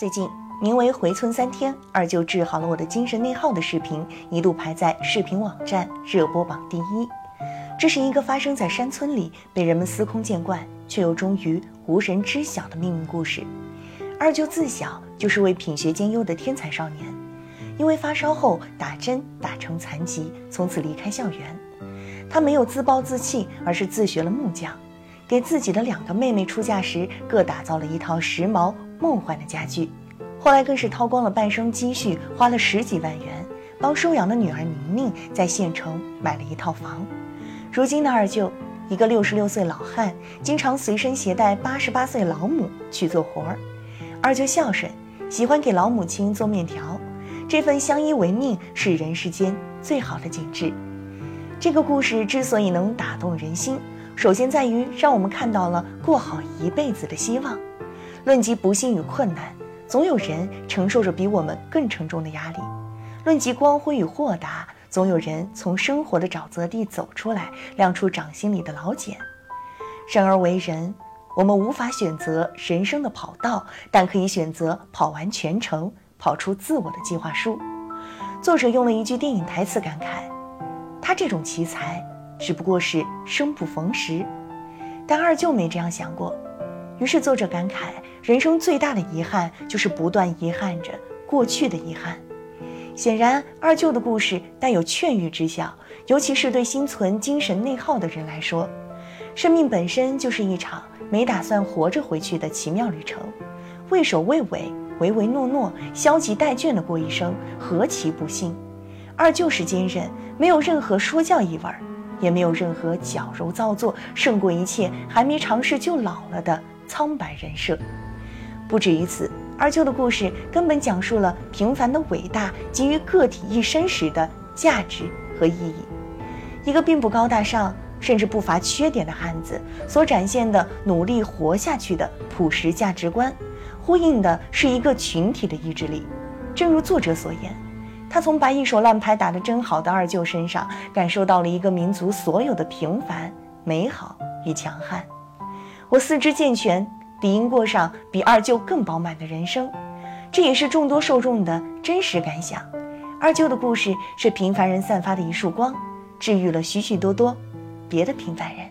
最近，名为“回村三天，二舅治好了我的精神内耗”的视频一度排在视频网站热播榜第一。这是一个发生在山村里、被人们司空见惯却又终于无人知晓的命运故事。二舅自小就是位品学兼优的天才少年，因为发烧后打针打成残疾，从此离开校园。他没有自暴自弃，而是自学了木匠，给自己的两个妹妹出嫁时各打造了一套时髦。梦幻的家具，后来更是掏光了半生积蓄，花了十几万元，帮收养的女儿宁宁在县城买了一套房。如今的二舅，一个六十六岁老汉，经常随身携带八十八岁老母去做活儿。二舅孝顺，喜欢给老母亲做面条，这份相依为命是人世间最好的景致。这个故事之所以能打动人心，首先在于让我们看到了过好一辈子的希望。论及不幸与困难，总有人承受着比我们更沉重的压力；论及光辉与豁达，总有人从生活的沼泽地走出来，亮出掌心里的老茧。生而为人，我们无法选择人生的跑道，但可以选择跑完全程，跑出自我的计划书。作者用了一句电影台词感慨：“他这种奇才，只不过是生不逢时。”但二舅没这样想过。于是作者感慨，人生最大的遗憾就是不断遗憾着过去的遗憾。显然，二舅的故事带有劝喻之效，尤其是对心存精神内耗的人来说。生命本身就是一场没打算活着回去的奇妙旅程，畏首畏尾、唯唯诺诺、消极怠倦的过一生，何其不幸！二舅是坚韧，没有任何说教意味儿，也没有任何矫揉造作，胜过一切还没尝试就老了的。苍白人设，不止于此。二舅的故事根本讲述了平凡的伟大给予个体一生时的价值和意义。一个并不高大上，甚至不乏缺点的汉子所展现的努力活下去的朴实价值观，呼应的是一个群体的意志力。正如作者所言，他从把一手烂牌打得真好的二舅身上，感受到了一个民族所有的平凡、美好与强悍。我四肢健全，理应过上比二舅更饱满的人生，这也是众多受众的真实感想。二舅的故事是平凡人散发的一束光，治愈了许许多多别的平凡人。